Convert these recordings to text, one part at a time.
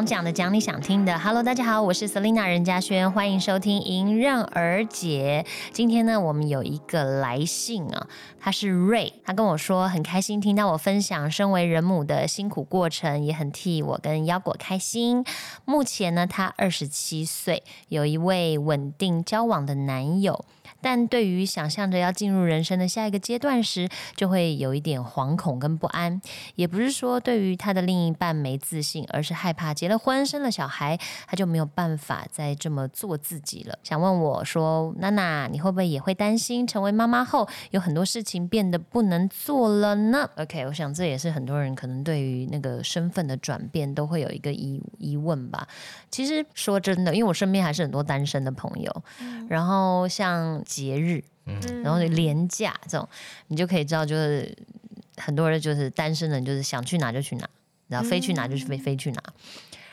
想讲的，讲你想听的。Hello，大家好，我是 Selina 任嘉轩，欢迎收听迎刃而解。今天呢，我们有一个来信啊，他是瑞，他跟我说很开心听到我分享身为人母的辛苦过程，也很替我跟腰果开心。目前呢，他二十七岁，有一位稳定交往的男友。但对于想象着要进入人生的下一个阶段时，就会有一点惶恐跟不安。也不是说对于他的另一半没自信，而是害怕结了婚生了小孩，他就没有办法再这么做自己了。想问我说，娜娜，你会不会也会担心成为妈妈后有很多事情变得不能做了呢？OK，我想这也是很多人可能对于那个身份的转变都会有一个疑疑问吧。其实说真的，因为我身边还是很多单身的朋友，然后像。节日，嗯，然后廉价这种，你就可以知道，就是很多人就是单身人，就是想去哪就去哪，然后飞去哪就去飞飞去哪。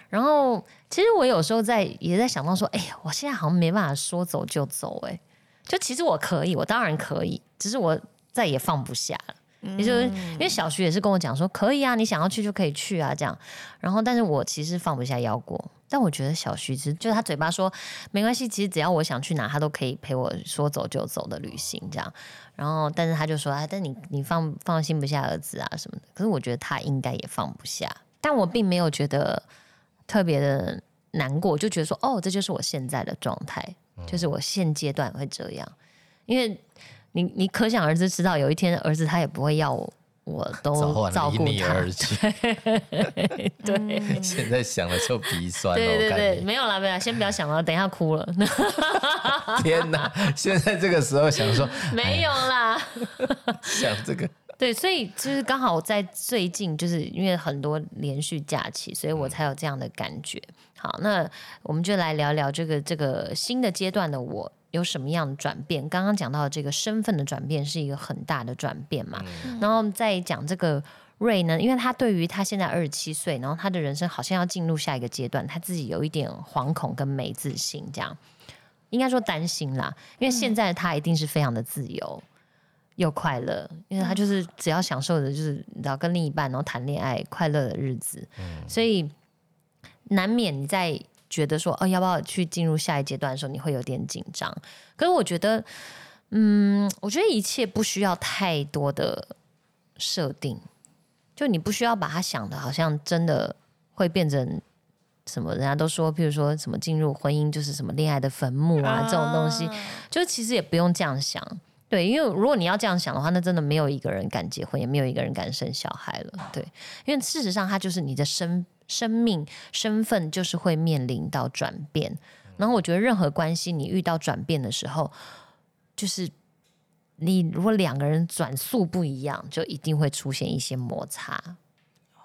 然后其实我有时候在也在想到说，哎呀，我现在好像没办法说走就走，哎，就其实我可以，我当然可以，只是我再也放不下了。也就是因为小徐也是跟我讲说，可以啊，你想要去就可以去啊，这样。然后，但是我其实放不下腰果。但我觉得小徐其实就是他嘴巴说没关系，其实只要我想去哪，他都可以陪我说走就走的旅行这样。然后，但是他就说啊，但你你放放心不下儿子啊什么的。可是我觉得他应该也放不下。但我并没有觉得特别的难过，就觉得说哦，这就是我现在的状态，就是我现阶段会这样。因为你你可想而知，知道有一天儿子他也不会要我。我都照顾他，对，现在想了就鼻酸。对对对，没有啦没有，先不要想了，等一下哭了。天哪，现在这个时候想说没有啦，想这个。对，所以就是刚好在最近，就是因为很多连续假期，所以我才有这样的感觉。好，那我们就来聊聊这个这个新的阶段的我。有什么样的转变？刚刚讲到这个身份的转变是一个很大的转变嘛？然后再讲这个瑞呢，因为他对于他现在二十七岁，然后他的人生好像要进入下一个阶段，他自己有一点惶恐跟没自信，这样应该说担心啦。因为现在他一定是非常的自由又快乐，因为他就是只要享受的就是你知道跟另一半然后谈恋爱快乐的日子，所以难免你在。觉得说哦，要不要去进入下一阶段的时候，你会有点紧张。可是我觉得，嗯，我觉得一切不需要太多的设定，就你不需要把它想的好像真的会变成什么。人家都说，譬如说什么进入婚姻就是什么恋爱的坟墓啊，这种东西，就其实也不用这样想。对，因为如果你要这样想的话，那真的没有一个人敢结婚，也没有一个人敢生小孩了。对，因为事实上，它就是你的生。生命身份就是会面临到转变，然后我觉得任何关系你遇到转变的时候，就是你如果两个人转速不一样，就一定会出现一些摩擦，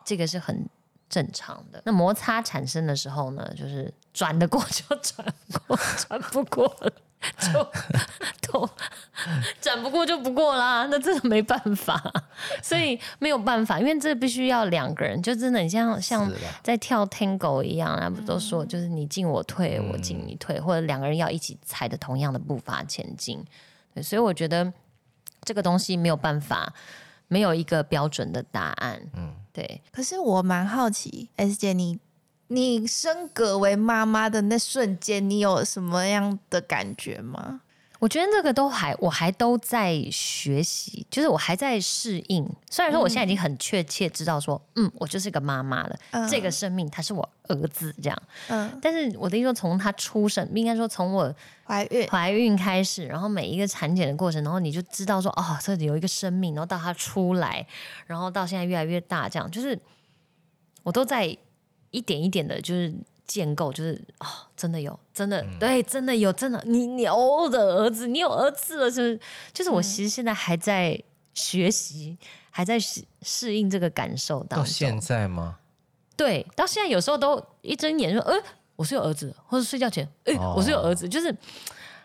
这个是很正常的。那摩擦产生的时候呢，就是转得过就转 过，转不过。就都转不过就不过啦，那真的没办法，所以没有办法，因为这必须要两个人，就真的你像像在跳 tango 一样，那不都说就是你进我退，我进你退，或者两个人要一起踩着同样的步伐前进。对，所以我觉得这个东西没有办法，没有一个标准的答案。嗯，对。可是我蛮好奇，S 姐你。你升格为妈妈的那瞬间，你有什么样的感觉吗？我觉得这个都还，我还都在学习，就是我还在适应。虽然说我现在已经很确切知道说，嗯，我就是个妈妈了，这个生命他是我儿子这样。嗯，但是我的意思说，从他出生，应该说从我怀孕怀孕开始，然后每一个产检的过程，然后你就知道说，哦，这里有一个生命，然后到他出来，然后到现在越来越大，这样就是我都在。一点一点的，就是建构，就是哦，真的有，真的对，真的有，真的你你哦的儿子，你有儿子了，是不是就是我其实现在还在学习，还在适适应这个感受当中。到现在吗？对，到现在有时候都一睁眼说，呃，我是有儿子，或者睡觉前，哎，我是有儿子，就是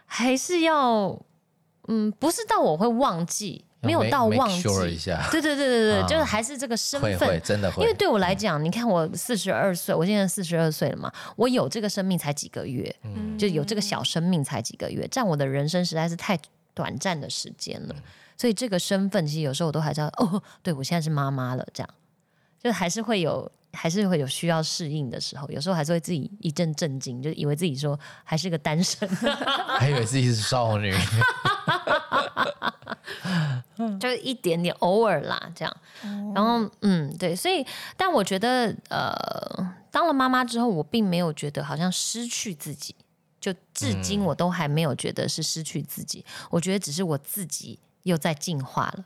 还是要，嗯，不是到我会忘记。没有到忘记，对对对对对，就是还是这个身份，真的。会。因为对我来讲，你看我四十二岁，我现在四十二岁了嘛，我有这个生命才几个月，就有这个小生命才几个月，占我的人生实在是太短暂的时间了。所以这个身份其实有时候我都还知道，哦，对我现在是妈妈了，这样。就还是会有还是会有需要适应的时候，有时候还是会自己一阵震惊，就以为自己说还是个单身，还以为自己是少女，就一点点偶尔啦，这样。然后嗯，对，所以但我觉得呃，当了妈妈之后，我并没有觉得好像失去自己，就至今我都还没有觉得是失去自己，我觉得只是我自己又在进化了。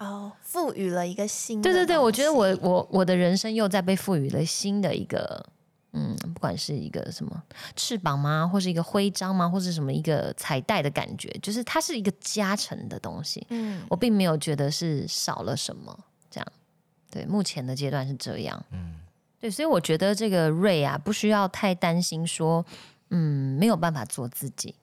哦，赋予了一个新的对对对，我觉得我我我的人生又在被赋予了新的一个，嗯，不管是一个什么翅膀吗，或是一个徽章吗，或是什么一个彩带的感觉，就是它是一个加成的东西。嗯我并没有觉得是少了什么，这样。对，目前的阶段是这样。嗯，对，所以我觉得这个瑞啊，不需要太担心说，嗯，没有办法做自己，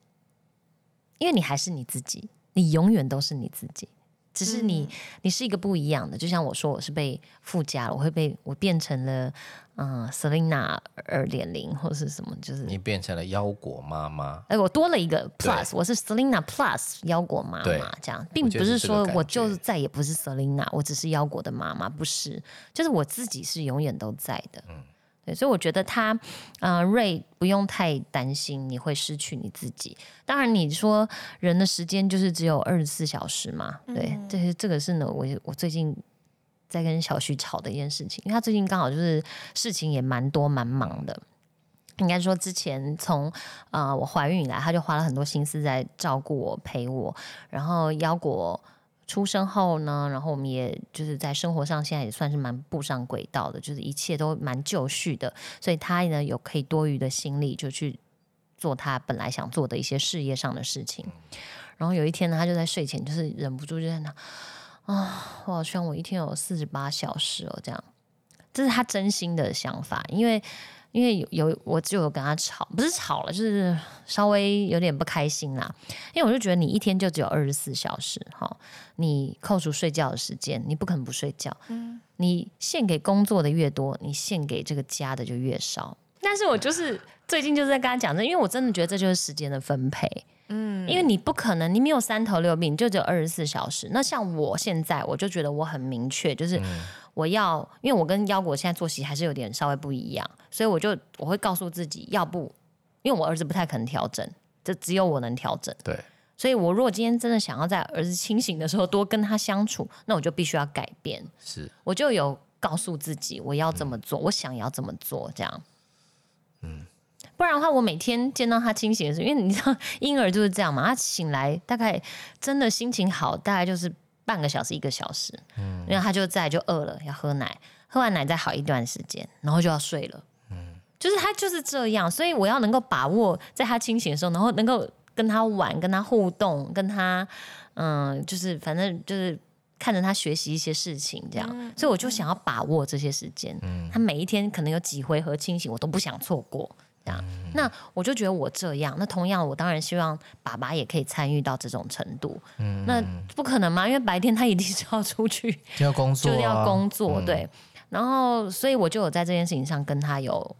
因为你还是你自己，你永远都是你自己。只是你，你是一个不一样的，就像我说，我是被附加了，我会被我变成了，嗯、s e l i n a 二点零或是什么，就是你变成了腰果妈妈。哎，我多了一个 plus，我是 Selina plus 腰果妈妈，这样，并不是说我就觉再也不是 Selina，我只是腰果的妈妈，不是，就是我自己是永远都在的。嗯对，所以我觉得他，呃，瑞不用太担心你会失去你自己。当然，你说人的时间就是只有二十四小时嘛，对，这是这个是呢，我我最近在跟小徐吵的一件事情，因为他最近刚好就是事情也蛮多蛮忙的。应该说，之前从呃我怀孕以来，他就花了很多心思在照顾我、陪我。然后腰果出生后呢，然后我们也就是在生活上现在也算是蛮步上轨道的，就是一切都蛮就绪的。所以他呢有可以多余的心力，就去做他本来想做的一些事业上的事情。然后有一天呢，他就在睡前就是忍不住就在那啊，我好希望我一天有四十八小时哦，这样，这是他真心的想法，因为。因为有有我就有跟他吵，不是吵了，就是稍微有点不开心啦。因为我就觉得你一天就只有二十四小时，哈，你扣除睡觉的时间，你不可能不睡觉。嗯你献给工作的越多，你献给这个家的就越少。但是我就是最近就是在跟他讲这，因为我真的觉得这就是时间的分配。嗯，因为你不可能，你没有三头六臂，你就只有二十四小时。那像我现在，我就觉得我很明确，就是我要，因为我跟腰果现在作息还是有点稍微不一样，所以我就我会告诉自己，要不，因为我儿子不太可能调整，这只有我能调整。对，所以我如果今天真的想要在儿子清醒的时候多跟他相处，那我就必须要改变。是我就有告诉自己我要这么做，我想要这么做，这样。嗯，不然的话，我每天见到他清醒的时候，因为你知道婴儿就是这样嘛，他醒来大概真的心情好，大概就是半个小时一个小时，嗯，然后他就在就饿了，要喝奶，喝完奶再好一段时间，然后就要睡了，嗯，就是他就是这样，所以我要能够把握在他清醒的时候，然后能够跟他玩，跟他互动，跟他嗯，就是反正就是。看着他学习一些事情，这样，所以我就想要把握这些时间。他每一天可能有几回合清醒，我都不想错过。这样，那我就觉得我这样，那同样我当然希望爸爸也可以参与到这种程度。嗯那不可能嘛？因为白天他一定是要出去，就要工作、啊，就是要工作，嗯对。然后，所以我就有在这件事情上跟他有，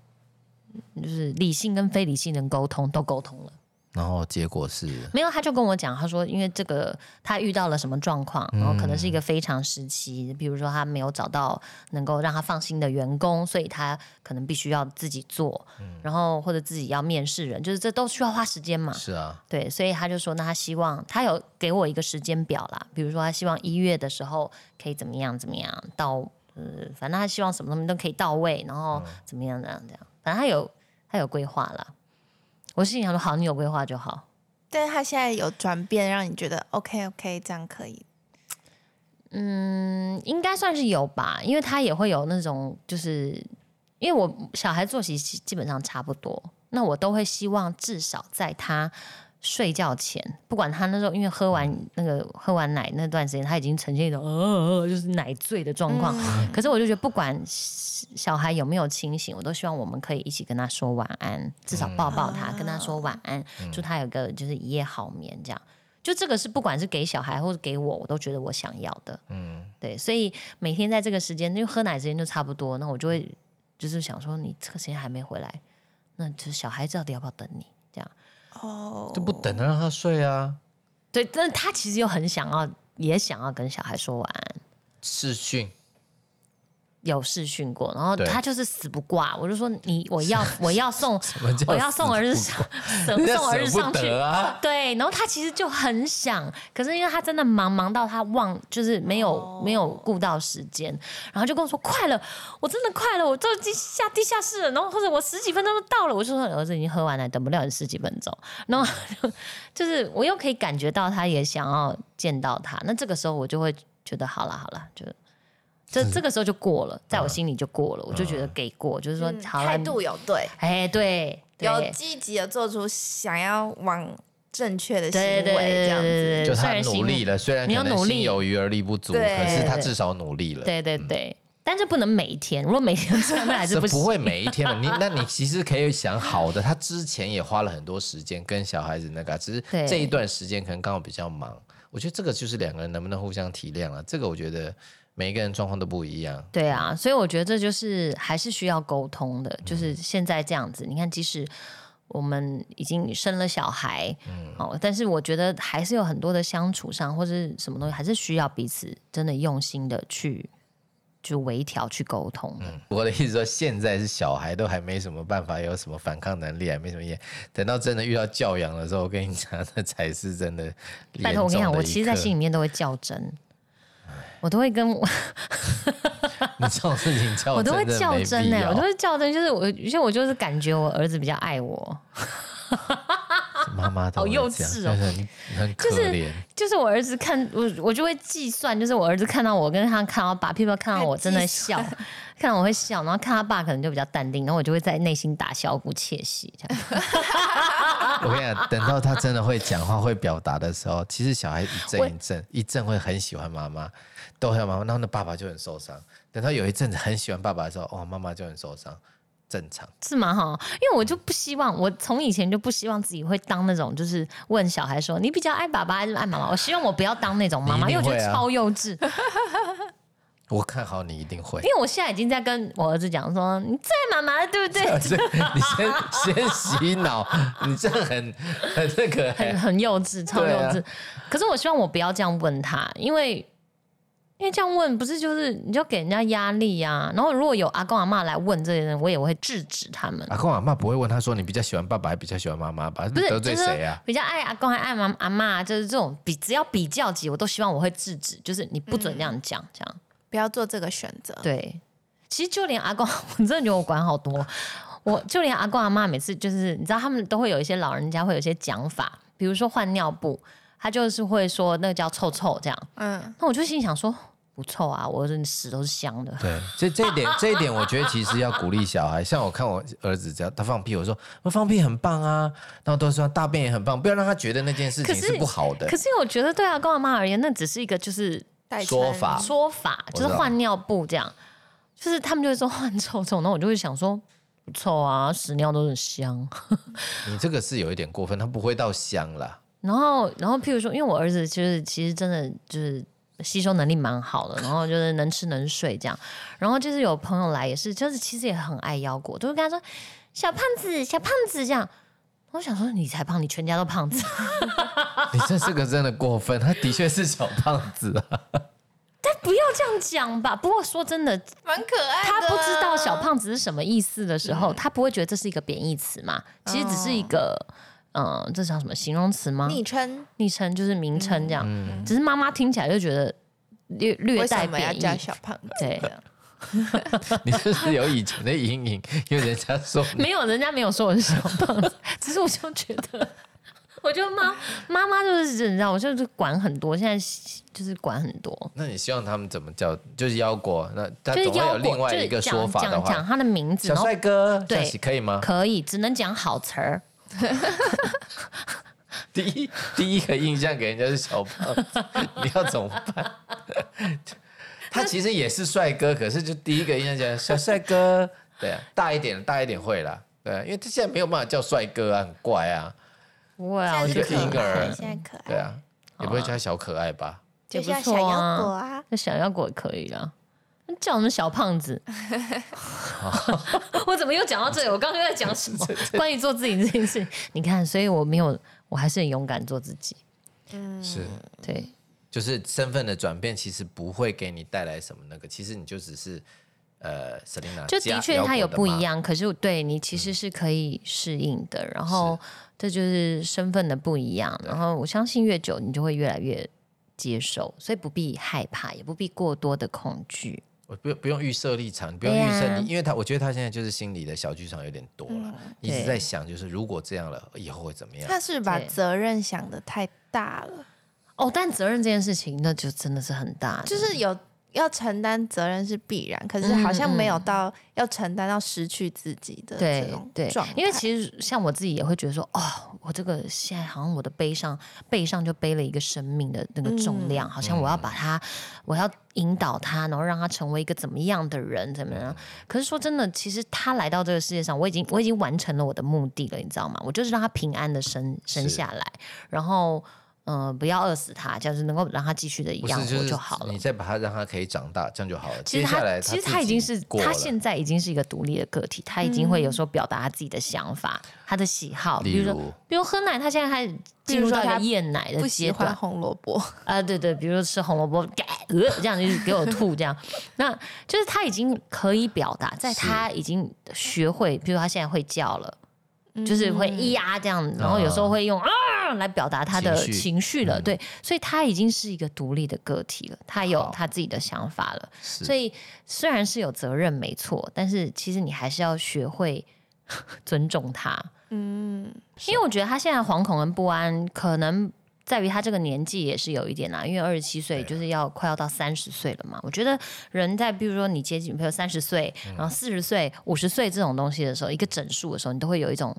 就是理性跟非理性的沟通，都沟通了。然后结果是？没有，他就跟我讲，他说因为这个他遇到了什么状况，然后可能是一个非常时期，比如说他没有找到能够让他放心的员工，所以他可能必须要自己做，然后或者自己要面试人，就是这都需要花时间嘛。是啊，对，所以他就说，那他希望他有给我一个时间表啦，比如说他希望一月的时候可以怎么样怎么样到，呃，反正他希望什么东西都可以到位，然后怎么样怎么样怎样，反正他有他有规划啦。我心里想说，好，你有规划就好。但是他现在有转变，让你觉得 OK OK，这样可以。嗯，应该算是有吧，因为他也会有那种，就是因为我小孩作息基基本上差不多，那我都会希望至少在他睡觉前，不管他那时候因为喝完那个喝完奶那段时间，他已经呈现一种呃就是奶醉的状况，可是我就觉得不管小孩有没有清醒，我都希望我们可以一起跟他说晚安，至少抱抱他，跟他说晚安，祝他有个就是一夜好眠这样。就这个是不管是给小孩或者给我，我都觉得我想要的。嗯，对，所以每天在这个时间，因为喝奶时间就差不多，那我就会就是想说，你这个时间还没回来，那就是小孩子到底要不要等你？这样哦，就不等他让他睡啊，对，但是他其实又很想要，也想要跟小孩说晚安。视讯有试训过，然后他就是死不挂，我就说你我要 我要送我要送儿子死上 送儿子上去。啊。对，然后他其实就很想，可是因为他真的忙忙到他忘，就是没有、没有顾到时间，然后就跟我说快了，我真的快了，我都地下地下室了，然后或者我十几分钟就到了，我就说儿子已经喝完了，等不了你十几分钟，然后就 就是我又可以感觉到他也想要见到他，那这个时候我就会觉得好了好了，就。这这个时候就过了，在我心里就过了，我就觉得给过，就是说态度有对，哎，对，有积极的做出想要往正确的行为，对对对这样子。就他虽然努力了，虽然可能你要努力。心有余而力不足，对。可是他至少努力了。对对对，但是不能每一天，如果每天这样，那还是不行。不会每一天的，你 那你其实可以想好的，他之前也花了很多时间跟小孩子那个，只是对。这一段时间可能刚好比较忙。我觉得这个就是两个人能不能互相体谅了，这个我觉得每一个人状况都不一样。对啊，所以我觉得这就是还是需要沟通的。嗯就是现在这样子，你看，即使我们已经生了小孩，嗯哦，但是我觉得还是有很多的相处上或者是什么东西，还是需要彼此真的用心的去就微调、去沟通嗯。我的意思说，现在是小孩都还没什么办法，有什么反抗能力，还没什么也。等到真的遇到教养的时候，我跟你讲，那才是真的的。拜托，我跟你讲，我其实，在心里面都会较真，我都会跟我 你这种事情较我都会较真呢、我都会较真，就是我，因为我就是感觉我儿子比较爱我，妈妈好幼稚哦就是很很可就是怜。就是我儿子看我，我就会计算，就是我儿子看到我跟他看到爸，譬如说看到我真的笑，看到我会笑，然后看他爸可能就比较淡定，然后我就会在内心打小鼓窃喜，这样。我跟你讲，等到他真的会讲话、会表达的时候，其实小孩一阵一阵，一阵会很喜欢妈妈，都很妈妈，然后那爸爸就很受伤。等到有一阵子很喜欢爸爸的时候，哦，妈妈就很受伤，正常。是吗？哈，因为我就不希望，我从以前就不希望自己会当那种，就是问小孩说你比较爱爸爸还是爱妈妈？我希望我不要当那种妈妈，因为我觉得超幼稚。我看好你一定会因。为我现在已经在跟我儿子讲说，你最爱妈妈对不对？你先先洗脑，你这样很很那个、很很幼稚，超幼稚。可是我希望我不要这样问他，因为因为这样问不是就是你就给人家压力呀、然后如果有阿公阿妈来问这些人，我也会制止他们。阿公阿妈不会问他说你比较喜欢爸爸还比较喜欢妈妈吧？不是，得罪谁啊？比较爱阿公还爱妈阿妈，就是这种比只要比较级，我都希望我会制止，就是你不准这样讲，这样不要做这个选择。对。其实就连阿公，我真的觉得我管好多。我就连阿公阿妈每次就是，你知道他们都会有一些老人家会有一些讲法，比如说换尿布，他就是会说那个叫臭臭这样。嗯，那我就心想说，不臭啊，我的屎都是香的。对，所以这一点这一点，我觉得其实要鼓励小孩。像我看我儿子，只要他放屁，我说我放屁很棒啊，然后都说大便也很棒，不要让他觉得那件事情是是不好的可。是我觉得对阿公阿妈而言，那只是一个就是说法说法，就是换尿布这样，就是他们就会说换臭臭，然后我就会想说不臭啊，屎尿都很香。你这个是有一点过分，他不会到香啦。然后，然后譬如说，因为我儿子就是其实真的就是吸收能力蛮好的，然后就是能吃能睡这样。然后就是有朋友来也是，就是其实也很爱腰果，都会跟他说小胖子，小胖子这样。我想说你才胖，你全家都胖子。你这是个真的过分，他的确是小胖子啊。但不要这样讲吧。不过说真的，蛮可爱的。他不知道小胖子是什么意思的时候，他不会觉得这是一个贬义词嘛？其实只是一个，嗯、这叫什么形容词吗？昵称，昵称就是名称这样。只是妈妈听起来就觉得略略为带贬义。小胖子？对，你是不是有以前的阴影？因为人家说没有，人家没有说我是小胖子，只是我就觉得，我就妈妈妈就是你知道，我就是管很多，现在就是管很多，那你希望他们怎么叫？就是腰果，那他总会有，另外一个说法的讲讲话，他的名字，小帅哥，对可以吗？可以，只能讲好词儿。第一第一个印象给人家是小胖子，你要怎么办？他其实也是帅哥，可是就第一个印象 讲小帅哥，对啊，大一点大一点会啦，对啊，因为他现在没有办法叫帅哥啊，很怪啊，不会啊，我现在觉得一个婴儿可爱现在可爱，对啊，也不会叫他小可爱吧？就也不错像小腰果啊，啊，那小妖果也可以啦。那叫什么小胖子？我怎么又讲到这里？我刚刚在讲什么？关于做自己这件事。你看，所以我没有，我还是很勇敢做自己。嗯是，对，就是身份的转变，其实不会给你带来什么那个，其实你就只是呃 Selina 就的确它有不一样。可是对你其实是可以适应的。然后这就是身份的不一样。然后我相信越久，你就会越来越接受，所以不必害怕，也不必过多的恐惧。我不不用预设立场，你不用预设你，因为他我觉得他现在就是心里的小剧场有点多了，一直在想就是如果这样了，以后会怎么样？他是把责任想的太大了，哦，但责任这件事情，那就真的是很大，就是有要承担责任是必然，可是好像没有到要承担到失去自己的这对种对状态。，因为其实像我自己也会觉得说，哦，我这个现在好像我的背上背上就背了一个生命的那个重量，好像我要把它，我要引导他，然后让他成为一个怎么样的人，怎么样？可是说真的，其实他来到这个世界上，我已经我已经完成了我的目的了，你知道吗？我就是让他平安的生生下来，然后。呃，不要饿死他，就是能够让他继续的养活就是好了你。再把它让它可以长大，这样就好了。其实接下来他其实自他已经是它现在已经是一个独立的个体，它已经会有时候表达他自己的想法、他的喜好，比如说比如喝奶，他现在开始进入到一个厌奶的不喜阶段红萝卜，啊，对对，比如说吃红萝卜，呃，这样就是给我吐这样，那就是他已经可以表达，在他已经学会，比如他现在会叫了。就是会咿呀这样，然后有时候会用啊来表达他的情绪了，对，所以他已经是一个独立的个体了，他有他自己的想法了，所以虽然是有责任没错，但是其实你还是要学会尊重他，嗯，因为我觉得他现在惶恐跟不安，可能在于他这个年纪也是有一点啦，因为二十七岁就是要快要到三十岁了嘛。我觉得人在比如说你接近，比如三十岁，然后四十岁、五十岁这种东西的时候，一个整数的时候，你都会有一种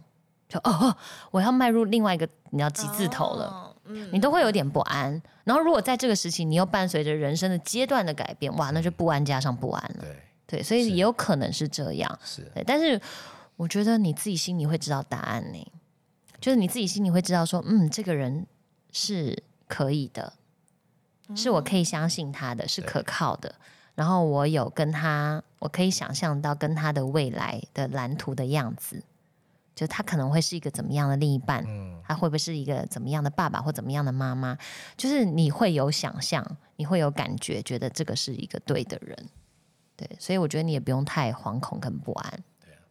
就哦哦，我要迈入另外一个你要几字头了。你都会有点不安，然后如果在这个时期你又伴随着人生的阶段的改变，哇，那就不安加上不安了。对对，所以也有可能是这样。是对，但是我觉得你自己心里会知道答案呢，就是你自己心里会知道说，嗯，这个人是可以的，是我可以相信他的，是可靠的。然后我有跟他，我可以想象到跟他的未来的蓝图的样子，就他可能会是一个怎么样的另一半，嗯他会不会是一个怎么样的爸爸或怎么样的妈妈？就是你会有想象，你会有感觉，觉得这个是一个对的人。对，所以我觉得你也不用太惶恐跟不安。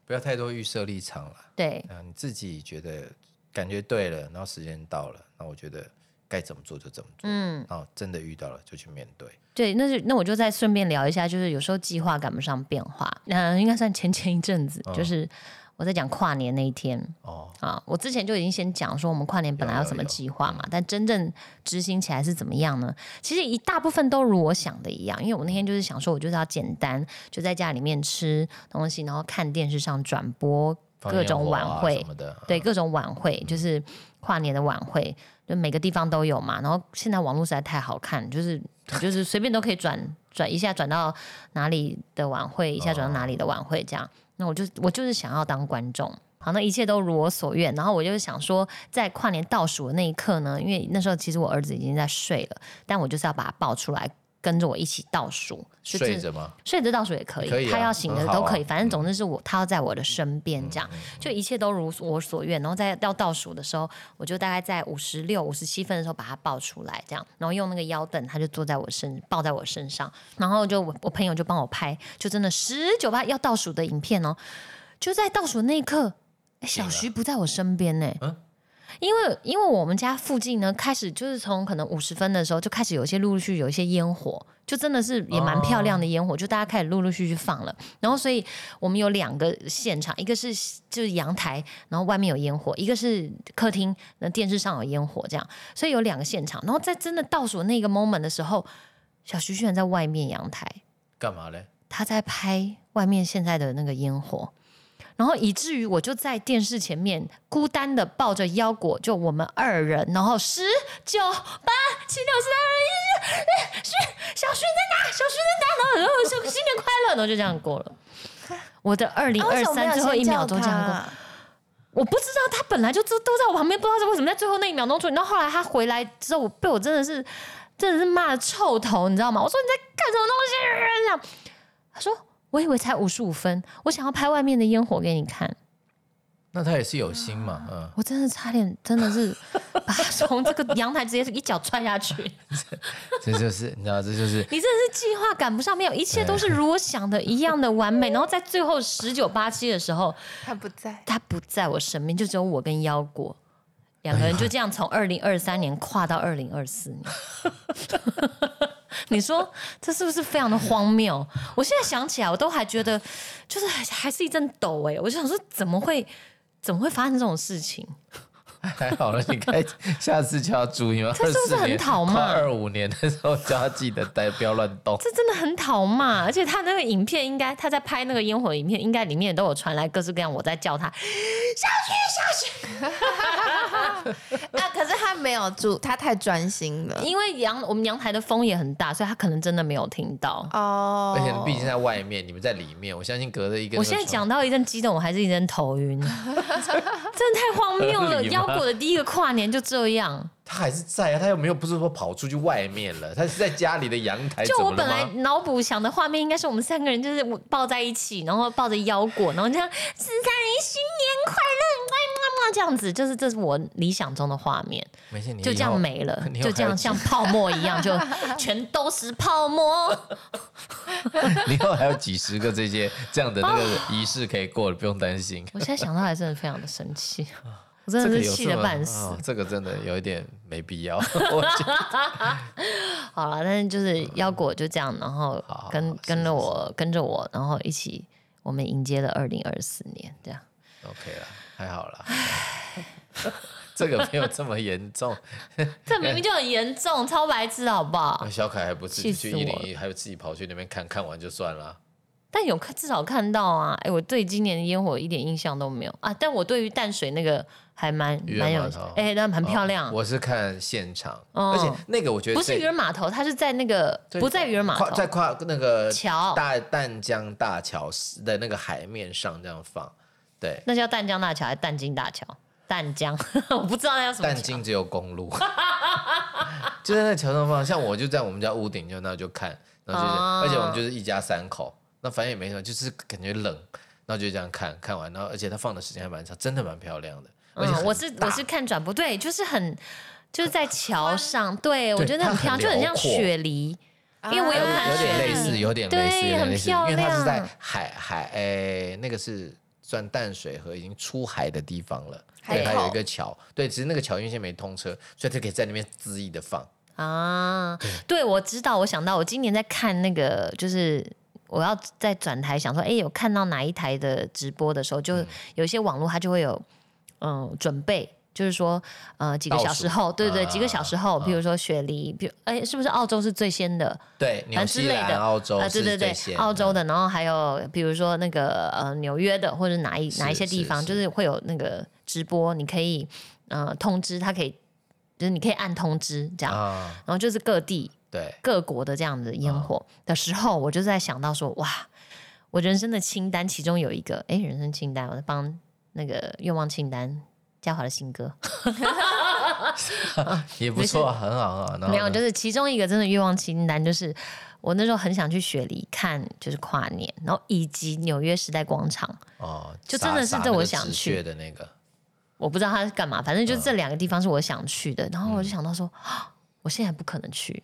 不要太多预设立场了。对，啊，你自己觉得感觉对了，然后时间到了，那我觉得该怎么做就怎么做。嗯，然后真的遇到了就去面对。对，那就那我就再顺便聊一下，就是有时候计划赶不上变化，嗯、应该算前前一阵子，嗯就是我在讲跨年那一天哦，啊，我之前就已经先讲说我们跨年本来有什么计划嘛，但真正执行起来是怎么样呢？其实一大部分都如我想的一样，因为我那天就是想说，我就是要简单，就在家里面吃东西，然后看电视上转播放各种晚会什么的，对各种晚会，就是跨年的晚会，就每个地方都有嘛。然后现在网络实在太好看，就是 就是随便都可以转转一下转到哪里的晚会，一下转到哪里的晚会这样。那我就我就是想要当观众。好，那一切都如我所愿。然后我就是想说，在跨年倒数的那一刻呢，因为那时候其实我儿子已经在睡了，但我就是要把他抱出来，跟着我一起倒数，就睡是着吗？睡着倒数也可以，可以啊他要醒的都可以，反正总之是我他要在我的身边这样，就一切都如我所愿。然后在要倒数的时候，我就大概在五十六、五十七分的时候把他抱出来，这样，然后用那个腰凳，他就坐在我身，抱在我身上，然后就我我朋友就帮我拍，就真的十九八要倒数的影片哦，就在倒数那一刻，哎小徐不在我身边呢。嗯因为因为我们家附近呢，开始就是从可能五十分的时候就开始有一些陆陆续续有一些烟火，就真的是也蛮漂亮的烟火，就大家开始陆陆续续放了。然后所以我们有两个现场，一个是就是阳台，然后外面有烟火；一个是客厅，那电视上有烟火，这样。所以有两个现场。然后在真的倒数那个 moment 的时候，小徐居然在外面阳台，干嘛嘞？他在拍外面现在的那个烟火，然后以至于我就在电视前面孤单的抱着腰果，就我们二人，然后十九八七六四三二一，是小徐在哪？小徐在哪？然后然后就新年快乐，然后就这样过了。我的二零二三最后一秒钟这样过，我不知道他本来就都都在我旁边，不知道是为什么在最后那一秒钟出现。然后后来他回来之后，我被我真的是真的是骂的臭头，你知道吗？我说你在干什么东西？这样，他说我以为才五十五分，我想要拍外面的烟火给你看。那他也是有心嘛，嗯，我真的差点真的是 把他从这个阳台直接一脚踹下去。这就是你知道，这就是你真的是计划赶不上，没有一切都是如我想的一样的完美。然后在最后十九八七的时候，他不在，他不在我身边，就只有我跟腰果两个人，就这样从二零二三年跨到二零二四年。你说这是不是非常的荒谬？我现在想起来，我都还觉得就是还还是一阵抖哎、我就想说怎么会怎么会发生这种事情？还好了，你该下次就要注意了。这是不是很讨骂二五年的时候就要记得带，不要乱动。这真的很讨骂，而且他那个影片应该他在拍那个烟火影片，应该里面都有传来各式各样我在叫他下去下去，他没有住，他太专心了。因为阳我们阳台的风也很大，所以他可能真的没有听到。哦，而且毕竟在外面，你们在里面，我相信隔着一个。我现在讲，到一阵激动，我还是一阵头晕，真的太荒谬了。腰果的第一个跨年就这样，他还是在啊，他又没有不是说跑出去外面了，他是在家里的阳台。就我本来脑补想的画面应该是我们三个人就是抱在一起，然后抱着腰果，然后这样十三人新年快这样子，就是这是我理想中的画面。没事，你就这样没了，你就这样像泡沫一样，就 全都是泡沫。你以后还有几十个这些这样的那个仪式可以过了，不用担心。我现在想到还真的非常的生气，我真的是气得半死。哦这个真的有一点没必要。我觉得好了，但是就是腰果就这样，然后跟好跟着我跟着我，然后一起我们迎接了二零二四年，这样。OK 了，还好啦。这个没有这么严重。这明明就很严重，超白痴，好不好？小凯还不自己气死我了去一零一，还有自己跑去那边看看完就算了。但有看至少看到啊！哎，我对今年的烟火一点印象都没有啊，但我对于淡水那个还蛮蛮有，哎，那很漂亮。我是看现场，哦而且那个我觉得不是这渔人码头，它是在那个不在渔人码头在跨那个桥大淡江大桥的那个海面上这样放。对，那叫淡江大桥还是淡金大桥？淡江，我不知道那叫什么桥。淡金只有公路，就在那桥上放。像我就在我们家屋顶，就那就看，然后就是，哦而且我们就是一家三口，那反正也没什么，就是感觉冷，然后就这样看看完，然后而且它放的时间还蛮长，真的蛮漂亮的。而且嗯，我是我是看转播，对，就是很就是在桥上，对我对觉得很漂亮，就很像雪梨，因为我有看有点雪梨类似，有点类似，对有点类似，因很漂为它是在海海诶、那个是算淡水河已经出海的地方了。海对，它有一个桥，对，只是那个桥因为现在没通车，所以它可以在那边恣意的放。啊，对，我知道，我想到我今年在看那个，就是我要在转台想说，哎，有看到哪一台的直播的时候，就嗯有一些网络它就会有嗯准备。就是说，呃，几个小时后，对对，啊几个小时后，比如说雪梨，比如，哎，是不是澳洲是最先的？对，之类的。澳洲啊，对对对澳洲的，然后还有比如说那个呃纽约的，或者哪一哪一些地方，就是会有那个直播，你可以呃通知，他可以就是你可以按通知这样，啊，然后就是各地对，各国的这样的烟火的时候，我就在想到说，哇，我人生的清单其中有一个，哎，人生清单，我在帮那个愿望清单。嘉华的新歌。也不错啊，很好很好。然后没有，就是其中一个真的愿望清单，就是我那时候很想去雪梨看，就是跨年，然后以及纽约时代广场，哦，就真的是这撒撒那个纸我想去。屑的那个，我不知道他是干嘛，反正就这两个地方是我想去的。然后嗯我就想到说，啊我现在不可能去，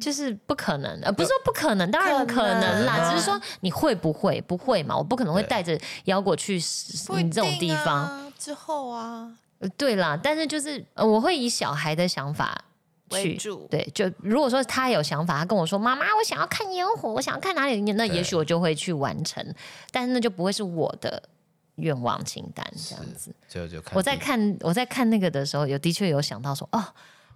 就是不可能，呃，不是说不。可能，当然可可能能啦，啊。只是说你会不会，不会嘛？我不可能会对。带着腰果去你这种地定方。啊之后啊呃对啦，但是就是、呃、我会以小孩的想法去。对，就如果说他有想法，他跟我说：“妈妈，我想要看烟火，我想要看哪里。”那也许我就会去完成，但是那就不会是我的愿望清单这样子。就就看我在看我在看那个的时候，有的确有想到说，哦，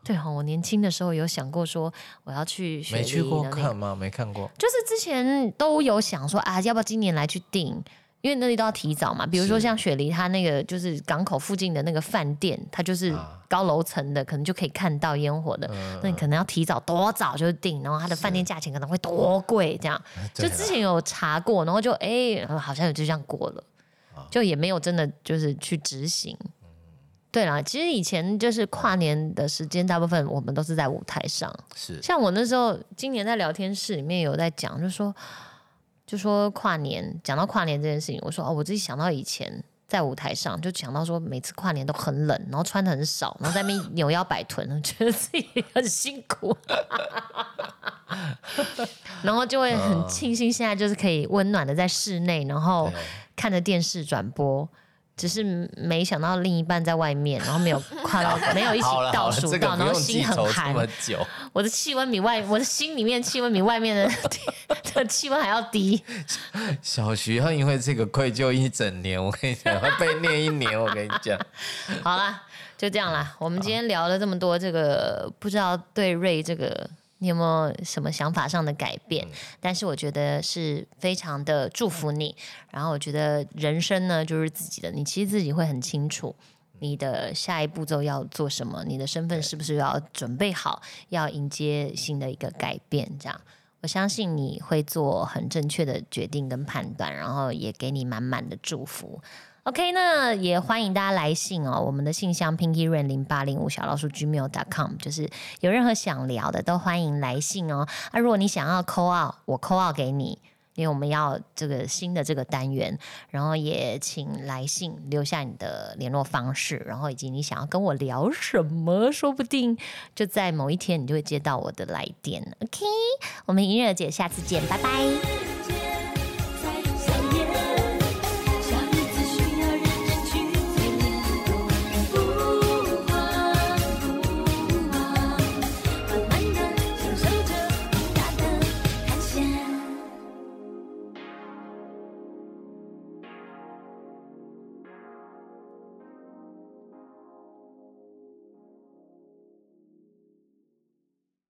对哈、我年轻的时候有想过说我要去没去过看吗？没看过。就是之前都有想说啊，要不要今年来去订？因为那里都要提早嘛。比如说像雪梨，它那个就是港口附近的那个饭店，它就是啊高楼层的，可能就可以看到烟火的。嗯那你可能要提早多早就订，然后它的饭店价钱可能会多贵，这样。就之前有查过，然后就哎、好像就这样过了，啊就也没有真的就是去执行。对啦，其实以前就是跨年的时间，大部分我们都是在舞台上。是像我那时候，今年在聊天室里面有在讲，就说就说跨年，讲到跨年这件事情，我说哦，我自己想到以前在舞台上，就想到说每次跨年都很冷，然后穿的很少，然后在那边扭腰摆臀，觉得自己很辛苦，然后就会很庆幸现在就是可以温暖的在室内，然后看着电视转播。只是没想到另一半在外面，然后没有跨到，没有一起倒数到，然后心很寒。我的气温比外，我的心里面气温比外面的 的气温还要低。小徐要因为这个愧疚一整年，我跟你讲，会被念一年。我跟你讲，好啦，就这样啦。我们今天聊了这么多，这个不知道对瑞这个你有没有什么想法上的改变？但是我觉得是非常的祝福你。然后我觉得人生呢就是自己的，你其实自己会很清楚。你的下一步骤要做什么？你的身份是不是要准备好，要迎接新的一个改变？这样，我相信你会做很正确的决定跟判断，然后也给你满满的祝福。OK，那也欢迎大家来信哦，我们的信箱 pinky rain 零八零五小老鼠 gmail.com，就是有任何想聊的都欢迎来信哦。啊、如果你想要 call out，我 call out 给你。因为我们要这个新的这个单元，然后也请来信留下你的联络方式，然后以及你想要跟我聊什么，说不定就在某一天你就会接到我的来电。OK，我们莹儿姐下次见，拜拜。